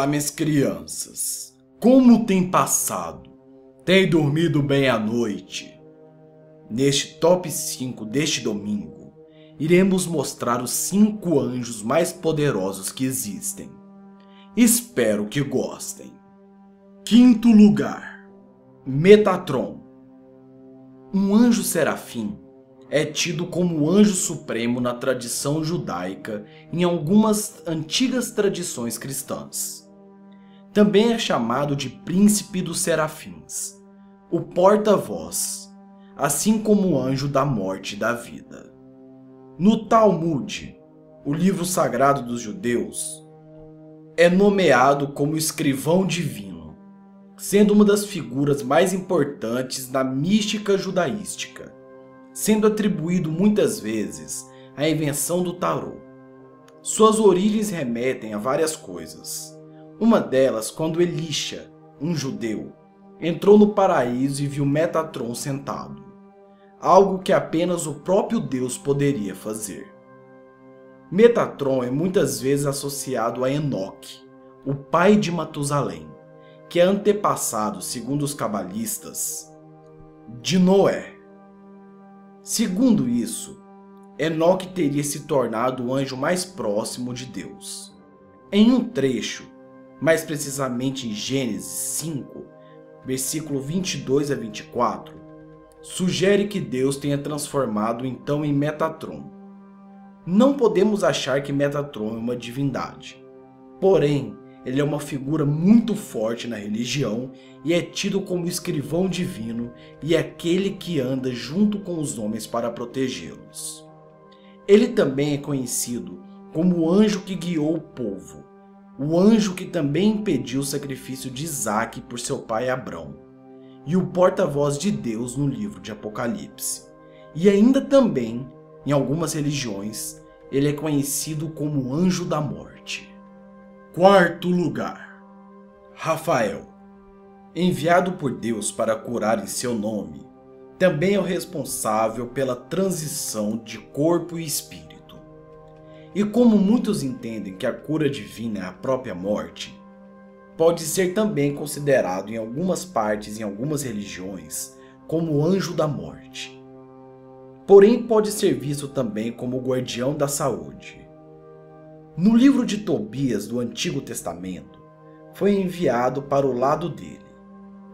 Olá, minhas crianças. Como tem passado? Tem dormido bem à noite? Neste top 5 deste domingo, iremos mostrar os 5 anjos mais poderosos que existem. Espero que gostem. Quinto lugar: Metatron. Um anjo serafim é tido como o anjo supremo na tradição judaica em algumas antigas tradições cristãs. Também é chamado de príncipe dos serafins, o porta-voz, assim como o anjo da morte e da vida. No Talmud, o livro sagrado dos judeus, é nomeado como escrivão divino, sendo uma das figuras mais importantes da mística judaística sendo atribuído muitas vezes à invenção do tarô. Suas origens remetem a várias coisas. Uma delas quando Elisha, um judeu, entrou no paraíso e viu Metatron sentado, algo que apenas o próprio Deus poderia fazer. Metatron é muitas vezes associado a Enoque, o pai de Matusalém, que é antepassado, segundo os cabalistas, de Noé. Segundo isso, Enoque teria se tornado o anjo mais próximo de Deus. Em um trecho, mais precisamente em Gênesis 5, versículo 22 a 24, sugere que Deus tenha transformado então em Metatron. Não podemos achar que Metatron é uma divindade. Porém, ele é uma figura muito forte na religião e é tido como escrivão divino e aquele que anda junto com os homens para protegê-los. Ele também é conhecido como o anjo que guiou o povo, o anjo que também impediu o sacrifício de Isaac por seu pai Abrão, e o porta-voz de Deus no livro de Apocalipse. E ainda também, em algumas religiões, ele é conhecido como anjo da morte. Quarto lugar: Rafael. Enviado por Deus para curar em seu nome, também é o responsável pela transição de corpo e espírito. E como muitos entendem que a cura divina é a própria morte, pode ser também considerado em algumas partes em algumas religiões como o anjo da morte. Porém, pode ser visto também como o guardião da saúde no livro de Tobias do Antigo Testamento, foi enviado para o lado dele,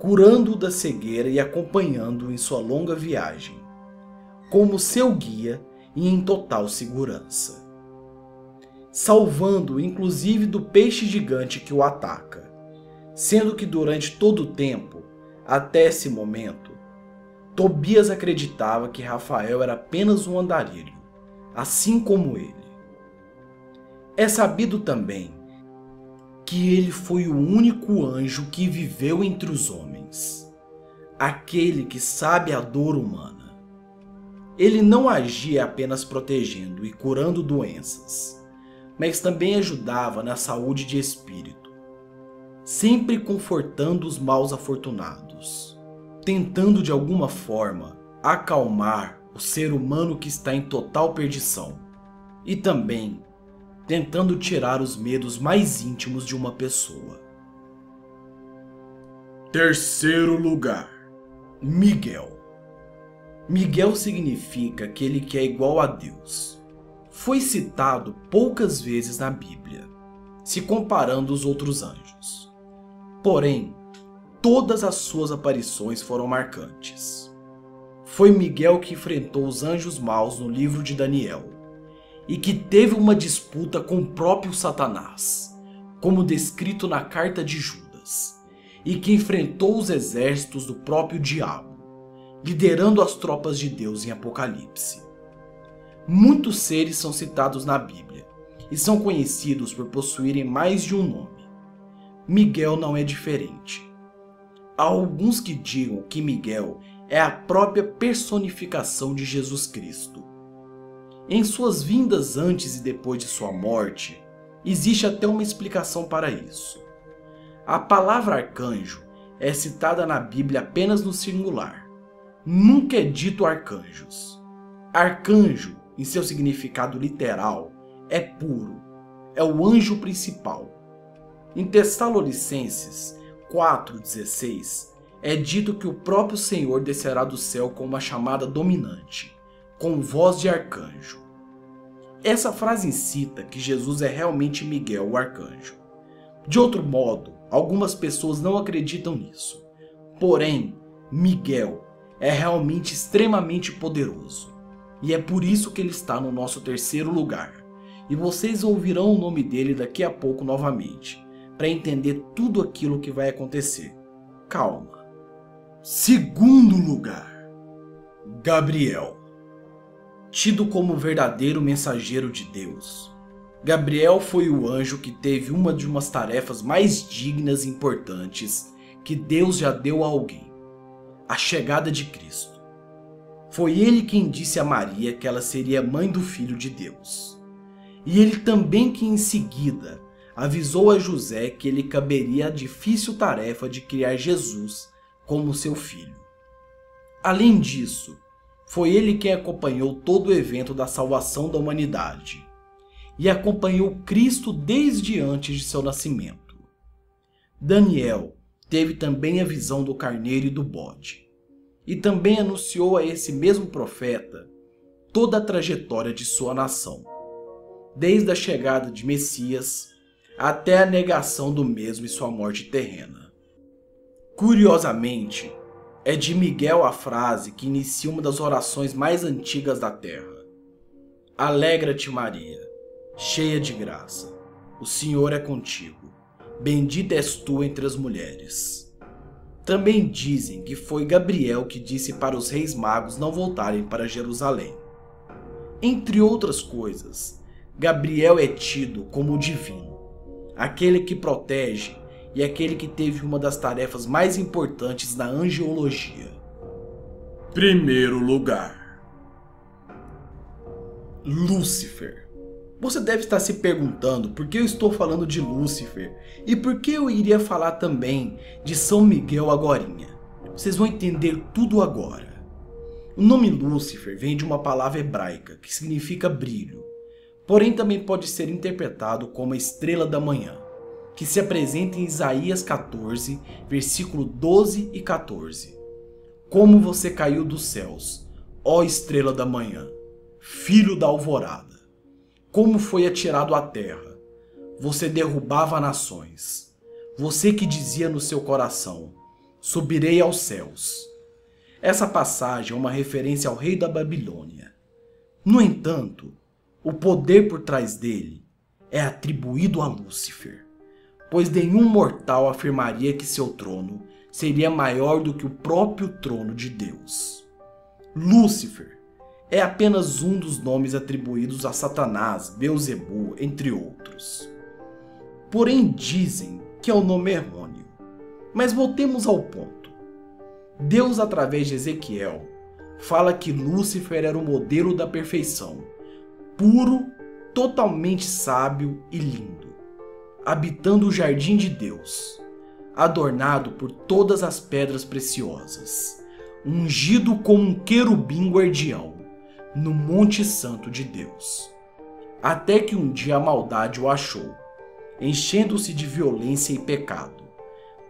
curando-o da cegueira e acompanhando-o em sua longa viagem, como seu guia e em total segurança, salvando-o inclusive do peixe gigante que o ataca, sendo que durante todo o tempo, até esse momento, Tobias acreditava que Rafael era apenas um andarilho, assim como ele. É sabido também que ele foi o único anjo que viveu entre os homens, aquele que sabe a dor humana. Ele não agia apenas protegendo e curando doenças, mas também ajudava na saúde de espírito, sempre confortando os maus afortunados, tentando de alguma forma acalmar o ser humano que está em total perdição e também tentando tirar os medos mais íntimos de uma pessoa. Terceiro lugar: Miguel. Miguel significa aquele que é igual a Deus. Foi citado poucas vezes na Bíblia, se comparando os outros anjos. Porém, todas as suas aparições foram marcantes. Foi Miguel que enfrentou os anjos maus no livro de Daniel e que teve uma disputa com o próprio Satanás, como descrito na carta de Judas, e que enfrentou os exércitos do próprio diabo, liderando as tropas de Deus em Apocalipse. Muitos seres são citados na Bíblia e são conhecidos por possuírem mais de um nome. Miguel não é diferente. Há alguns que digam que Miguel é a própria personificação de Jesus Cristo em suas vindas antes e depois de sua morte, existe até uma explicação para isso. A palavra arcanjo é citada na Bíblia apenas no singular. Nunca é dito arcanjos. Arcanjo, em seu significado literal, é puro, é o anjo principal. Em Tessalonicenses 4,16 é dito que o próprio Senhor descerá do céu com uma chamada dominante, com voz de arcanjo. Essa frase incita que Jesus é realmente Miguel, o arcanjo. De outro modo, algumas pessoas não acreditam nisso. Porém, Miguel é realmente extremamente poderoso. E é por isso que ele está no nosso terceiro lugar. E vocês ouvirão o nome dele daqui a pouco novamente, para entender tudo aquilo que vai acontecer. Calma. Segundo lugar, Gabriel. Tido como verdadeiro mensageiro de Deus, Gabriel foi o anjo que teve uma de umas tarefas mais dignas e importantes que Deus já deu a alguém: a chegada de Cristo. Foi ele quem disse a Maria que ela seria mãe do Filho de Deus. E ele também que em seguida avisou a José que ele caberia a difícil tarefa de criar Jesus como seu filho. Além disso, foi ele quem acompanhou todo o evento da salvação da humanidade e acompanhou Cristo desde antes de seu nascimento. Daniel teve também a visão do carneiro e do bode, e também anunciou a esse mesmo profeta toda a trajetória de sua nação, desde a chegada de Messias até a negação do mesmo e sua morte terrena. Curiosamente, é de Miguel a frase que inicia uma das orações mais antigas da terra. Alegra-te, Maria, cheia de graça. O Senhor é contigo. Bendita és tu entre as mulheres. Também dizem que foi Gabriel que disse para os reis magos não voltarem para Jerusalém. Entre outras coisas, Gabriel é tido como o divino, aquele que protege e aquele que teve uma das tarefas mais importantes na angiologia. Primeiro lugar: Lúcifer. Você deve estar se perguntando por que eu estou falando de Lúcifer e por que eu iria falar também de São Miguel agorinha. Vocês vão entender tudo agora. O nome Lúcifer vem de uma palavra hebraica que significa brilho, porém também pode ser interpretado como a estrela da manhã que se apresenta em Isaías 14, versículo 12 e 14. Como você caiu dos céus, ó estrela da manhã, filho da alvorada. Como foi atirado à terra. Você derrubava nações. Você que dizia no seu coração: Subirei aos céus. Essa passagem é uma referência ao rei da Babilônia. No entanto, o poder por trás dele é atribuído a Lúcifer pois nenhum mortal afirmaria que seu trono seria maior do que o próprio trono de Deus. Lúcifer é apenas um dos nomes atribuídos a Satanás, Beuzebu, entre outros. Porém, dizem que é o nome errôneo. Mas voltemos ao ponto. Deus, através de Ezequiel, fala que Lúcifer era o modelo da perfeição, puro, totalmente sábio e lindo habitando o jardim de Deus, adornado por todas as pedras preciosas, ungido como um querubim guardião no Monte Santo de Deus. Até que um dia a maldade o achou, enchendo-se de violência e pecado.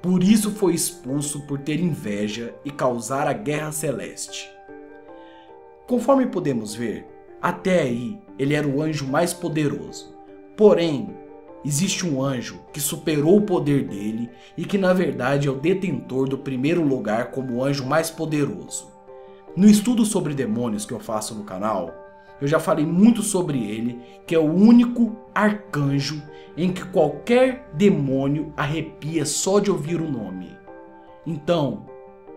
Por isso foi expulso por ter inveja e causar a guerra celeste. Conforme podemos ver, até aí ele era o anjo mais poderoso. Porém, existe um anjo que superou o poder dele e que na verdade é o detentor do primeiro lugar como o anjo mais poderoso. No estudo sobre demônios que eu faço no canal, eu já falei muito sobre ele, que é o único arcanjo em que qualquer demônio arrepia só de ouvir o nome. Então,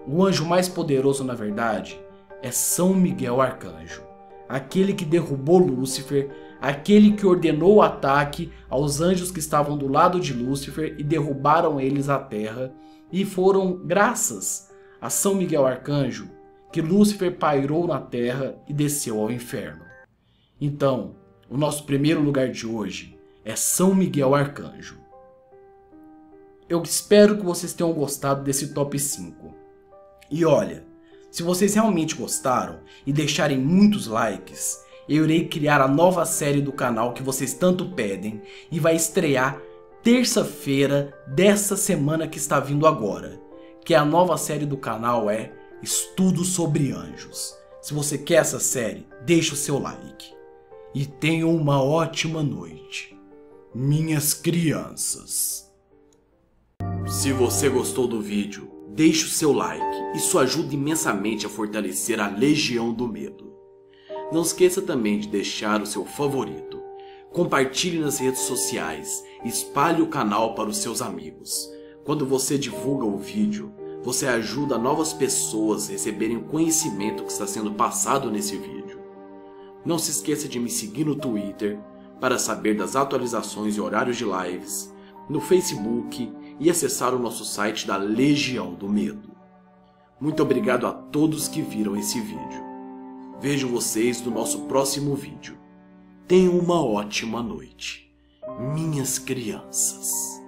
o anjo mais poderoso na verdade é São Miguel Arcanjo, aquele que derrubou Lúcifer aquele que ordenou o ataque aos anjos que estavam do lado de Lúcifer e derrubaram eles à terra, e foram graças a São Miguel Arcanjo que Lúcifer pairou na terra e desceu ao inferno. Então, o nosso primeiro lugar de hoje é São Miguel Arcanjo. Eu espero que vocês tenham gostado desse top 5. E olha, se vocês realmente gostaram e deixarem muitos likes, eu irei criar a nova série do canal que vocês tanto pedem e vai estrear terça-feira dessa semana que está vindo agora, que é a nova série do canal é Estudo sobre Anjos. Se você quer essa série, deixe o seu like. E tenham uma ótima noite, minhas crianças. Se você gostou do vídeo, deixe o seu like, isso ajuda imensamente a fortalecer a Legião do Medo. Não esqueça também de deixar o seu favorito, compartilhe nas redes sociais, espalhe o canal para os seus amigos. Quando você divulga o vídeo, você ajuda novas pessoas a receberem o conhecimento que está sendo passado nesse vídeo. Não se esqueça de me seguir no Twitter para saber das atualizações e horários de lives, no Facebook e acessar o nosso site da Legião do Medo. Muito obrigado a todos que viram esse vídeo. Vejo vocês no nosso próximo vídeo. Tenham uma ótima noite, minhas crianças.